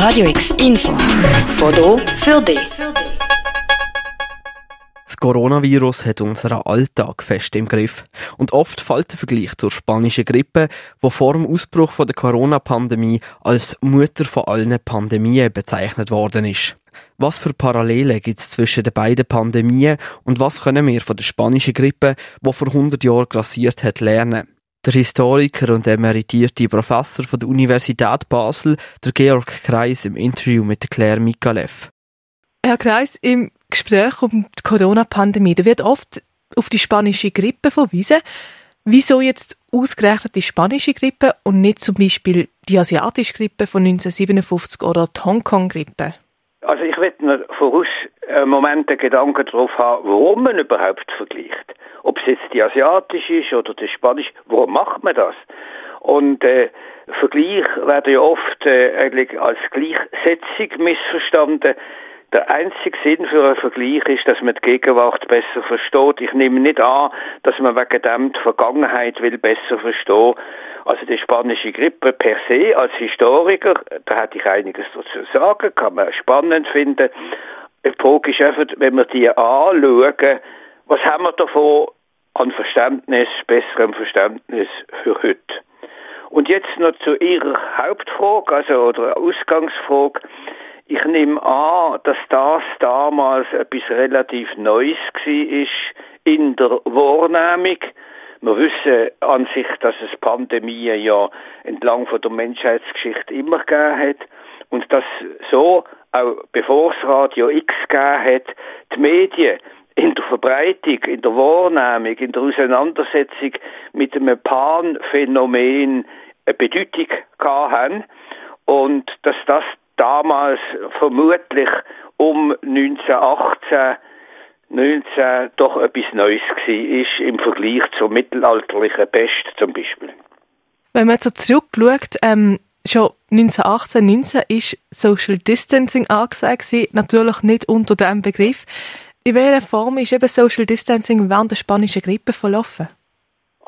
Radio X Info. Foto für dich. Das Coronavirus hat unseren Alltag fest im Griff. Und oft fällt der Vergleich zur spanischen Grippe, wo vor dem Ausbruch der Corona-Pandemie als Mutter von allen Pandemien bezeichnet worden ist. Was für Parallelen gibt es zwischen den beiden Pandemien und was können wir von der spanischen Grippe, die vor 100 Jahren grassiert hat, lernen? Der Historiker und emeritierte Professor von der Universität Basel, der Georg Kreis, im Interview mit Claire Mikalev. Herr Kreis, im Gespräch um die Corona-Pandemie, wird oft auf die spanische Grippe verwiesen. Wieso jetzt ausgerechnet die spanische Grippe und nicht zum Beispiel die asiatische Grippe von 1957 oder die Hongkong-Grippe? Also ich will mir voraus einen Moment den Gedanken darauf haben, warum man überhaupt vergleicht. Ob es jetzt die asiatische ist oder die spanische, warum macht man das? Und äh, Vergleich werden ja oft äh, eigentlich als Gleichsetzung missverstanden. Der einzige Sinn für einen Vergleich ist, dass man die Gegenwart besser versteht. Ich nehme nicht an, dass man wegen dem die Vergangenheit will besser verstehen. Also die spanische Grippe per se als Historiker, da hätte ich einiges dazu sagen, kann man spannend finden. Die Frage ist einfach, wenn wir die anschauen, was haben wir davon an Verständnis, besserem Verständnis für heute? Und jetzt noch zu Ihrer Hauptfrage, also oder Ausgangsfrage. Ich nehme an, dass das damals etwas relativ Neues war in der Wahrnehmung. Wir wissen an sich, dass es Pandemien ja entlang von der Menschheitsgeschichte immer gegeben hat und dass so, auch bevor es Radio X gegeben hat, die Medien in der Verbreitung, in der Wahrnehmung, in der Auseinandersetzung mit einem Pan-Phänomen eine Bedeutung haben und dass das damals vermutlich um 1918 19 doch etwas Neues war im Vergleich zur mittelalterlichen Pest zum Beispiel. Wenn man so zurückschaut, ähm, schon 1918, 19 ist Social Distancing angesagt gewesen, natürlich nicht unter dem Begriff. In welcher Form ist eben Social Distancing während der spanischen Grippe verlaufen?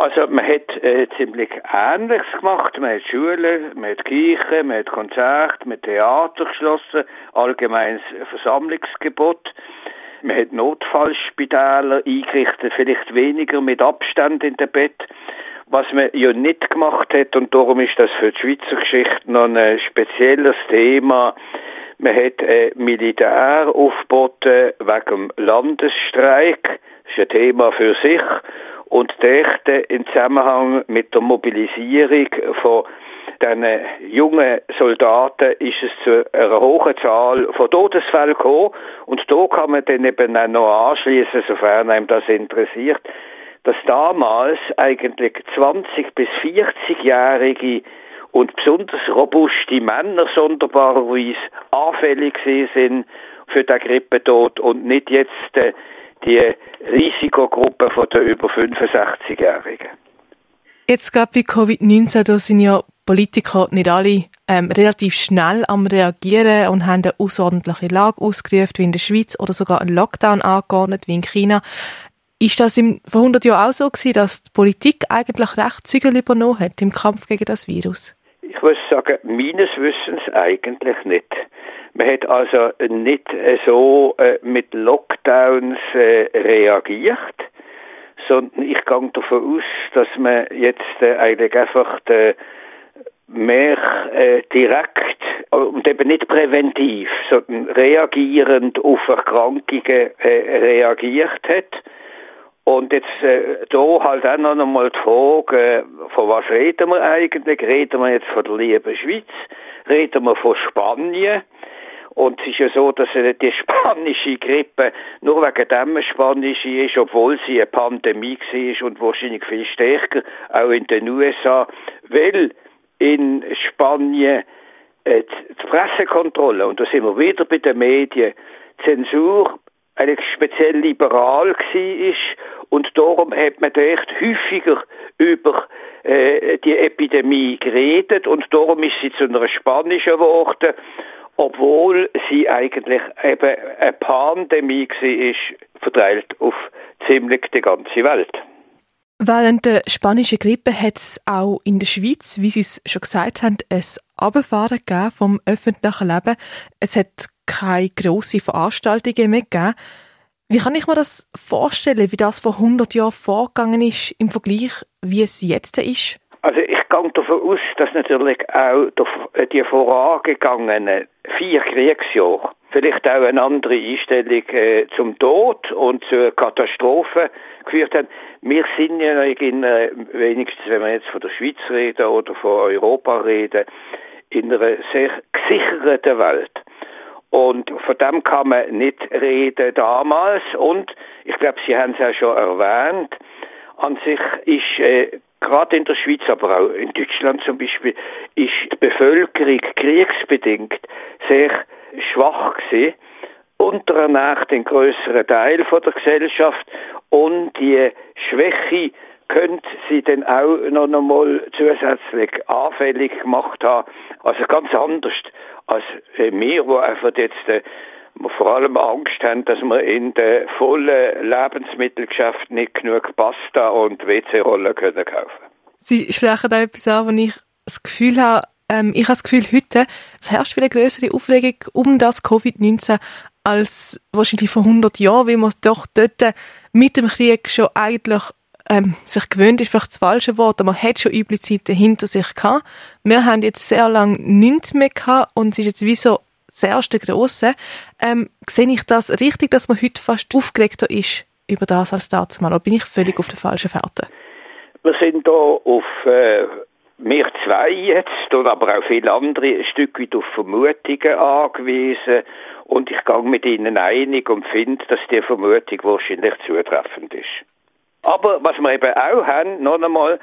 Also man hat äh, ziemlich Ähnliches gemacht. Man hat Schulen, man hat Kirchen, man hat Konzerte, man hat Theater geschlossen, allgemeines Versammlungsgebot. Man hat Notfallspitäler eingerichtet, vielleicht weniger mit Abstand in dem Bett. Was man ja nicht gemacht hat, und darum ist das für die Schweizer Geschichte noch ein spezielles Thema, man hat äh, Militär aufgeboten wegen dem Landesstreik. Das ist ein Thema für sich und dachte im Zusammenhang mit der Mobilisierung von den jungen Soldaten ist es zu einer hohen Zahl von Todesfällen gekommen. Und da kann man dann eben auch noch anschließen, sofern einem das interessiert, dass damals eigentlich 20 bis 40-jährige und besonders robuste Männer sonderbarerweise anfällig sind für den Grippetod und nicht jetzt äh, die Risikogruppe von der über 65-Jährigen. Jetzt gerade bei Covid-19, da sind ja Politiker nicht alle ähm, relativ schnell am Reagieren und haben eine außerordentliche Lage ausgerufen, wie in der Schweiz, oder sogar einen Lockdown angeordnet, wie in China. Ist das im, vor 100 Jahren auch so gewesen, dass die Politik eigentlich recht Zügel übernommen hat im Kampf gegen das Virus? Muss sagen, meines Wissens eigentlich nicht. Man hat also nicht so äh, mit Lockdowns äh, reagiert, sondern ich gehe davon aus, dass man jetzt äh, eigentlich einfach mehr direkt und eben nicht präventiv, sondern reagierend auf Erkrankungen reagiert hat. Und jetzt äh, da halt auch noch einmal die Frage, äh, von was reden wir eigentlich? Reden wir jetzt von der lieben Schweiz? Reden wir von Spanien? Und es ist ja so, dass die spanische Grippe nur wegen dem spanisch ist, obwohl sie eine Pandemie war und wahrscheinlich viel stärker, auch in den USA, weil in Spanien äh, die Pressekontrolle, und da sind wir wieder bei den Medien, Zensur eigentlich speziell liberal war und darum hat man echt häufiger über äh, die Epidemie geredet und darum ist sie zu einer spanischen geworden obwohl sie eigentlich eben eine Pandemie war, verteilt auf ziemlich die ganze Welt. Während der spanischen Grippe hat es auch in der Schweiz, wie Sie es schon gesagt haben, ein Abfahren vom öffentlichen Leben. Es hat keine grossen Veranstaltungen mehr gegeben. Wie kann ich mir das vorstellen, wie das vor 100 Jahren vorgegangen ist im Vergleich, wie es jetzt ist? Also ich gehe davon aus, dass natürlich auch die vorangegangenen vier Kriegsjahre vielleicht auch eine andere Einstellung äh, zum Tod und zur Katastrophe geführt haben. Wir sind ja in, äh, wenigstens wenn wir jetzt von der Schweiz reden oder von Europa reden, in einer sehr gesicherten Welt. Und von dem kann man nicht reden damals. Und ich glaube, Sie haben es ja schon erwähnt, an sich ist äh, gerade in der Schweiz, aber auch in Deutschland zum Beispiel, ist die Bevölkerung kriegsbedingt sehr schwach gewesen, unterernährt den größeren Teil von der Gesellschaft und die Schwäche könnte sie dann auch noch einmal zusätzlich anfällig gemacht haben. Also ganz anders als wir, die einfach jetzt äh, vor allem Angst haben, dass wir in den vollen Lebensmittelgeschäften nicht genug Pasta und WC-Rollen können kaufen. Sie sprechen da etwas an, wo ich das Gefühl habe, ähm, ich habe das Gefühl, heute es herrscht viel größere Aufregung um das Covid-19 als wahrscheinlich vor 100 Jahren, weil man doch dort mit dem Krieg schon eigentlich ähm, sich gewöhnt ist vielleicht das falsche Wort, aber man hat schon üble Zeiten hinter sich gehabt. Wir haben jetzt sehr lange nichts mehr gehabt und es ist jetzt wie so das erste Grosse. Ähm, sehe ich das richtig, dass man heute fast aufgeregter ist über das als damals? Oder bin ich völlig auf der falschen Fährte? Wir sind da auf äh, wir zwei jetzt, oder aber auch viele andere, ein Stück weit auf Vermutungen angewiesen. Und ich gehe mit ihnen einig und finde, dass die Vermutung wahrscheinlich zutreffend ist. Aber was wir eben auch haben, noch einmal,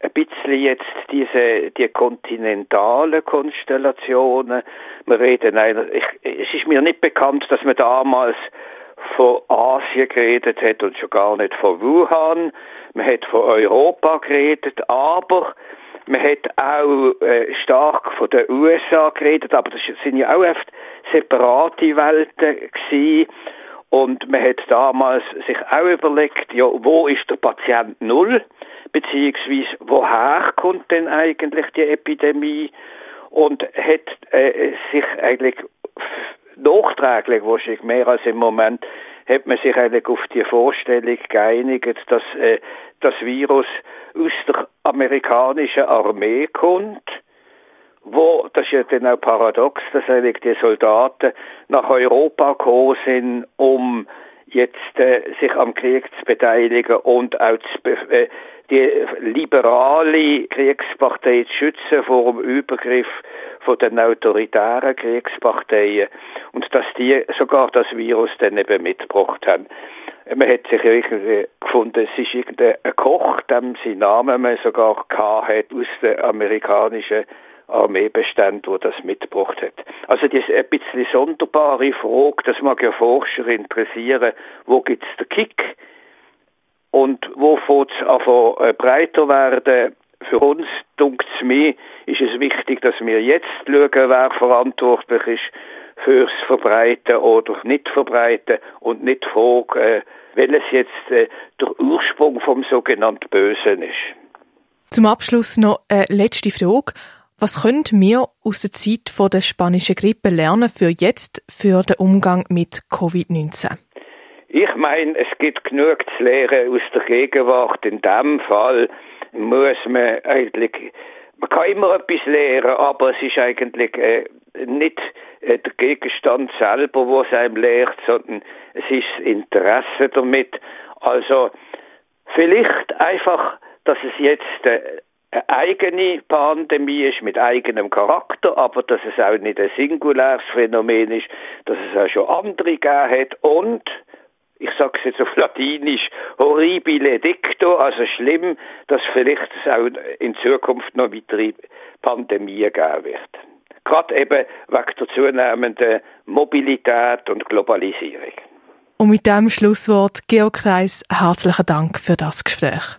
ein bisschen jetzt diese, die kontinentalen Konstellationen. Wir reden eigentlich, es ist mir nicht bekannt, dass man damals von Asien geredet hat und schon gar nicht von Wuhan. Man hat von Europa geredet, aber man hat auch äh, stark von den USA geredet, aber das sind ja auch oft separate Welten gewesen. Und man hat damals sich auch überlegt, ja, wo ist der Patient Null? Beziehungsweise, woher kommt denn eigentlich die Epidemie? Und hat äh, sich eigentlich nachträglich, wahrscheinlich mehr als im Moment, hat man sich eigentlich auf die Vorstellung geeinigt, dass äh, das Virus aus der amerikanischen Armee kommt wo, das ist ja dann auch paradox, dass eigentlich die Soldaten nach Europa gekommen sind, um jetzt äh, sich am Krieg zu beteiligen und auch zu, äh, die liberale Kriegspartei zu schützen vor dem Übergriff von den autoritären Kriegsparteien und dass die sogar das Virus dann eben mitgebracht haben. Man hat sich irgendwie gefunden, es ist irgendein Koch, dem sein Name man sogar gehabt hat aus der amerikanischen Armeebestand, wo das mitgebracht hat. Also das ist ein bisschen sonderbare Frage, das mag ja Forscher interessieren, wo gibt's den Kick und wo fängt es äh, breiter werden. Für uns, dunkt es mir, ist es wichtig, dass wir jetzt schauen, wer verantwortlich ist fürs Verbreiten oder nicht Verbreiten und nicht fragen, äh, welches jetzt äh, der Ursprung vom sogenannten Bösen ist. Zum Abschluss noch eine letzte Frage. Was können wir aus der Zeit von der spanischen Grippe lernen für jetzt, für den Umgang mit Covid-19? Ich meine, es gibt genug zu lernen aus der Gegenwart. In dem Fall muss man eigentlich, man kann immer etwas lernen, aber es ist eigentlich äh, nicht äh, der Gegenstand selber, was einem lehrt, sondern es ist das Interesse damit. Also vielleicht einfach, dass es jetzt äh, eine eigene Pandemie ist mit eigenem Charakter, aber dass es auch nicht ein singuläres Phänomen ist, dass es auch schon andere gegeben hat und ich sage es jetzt auf Latinisch, horribile dicto, also schlimm, dass vielleicht es auch in Zukunft noch weitere Pandemien geben wird. Gerade eben wegen der zunehmenden Mobilität und Globalisierung. Und mit dem Schlusswort, Geokreis, herzlichen Dank für das Gespräch.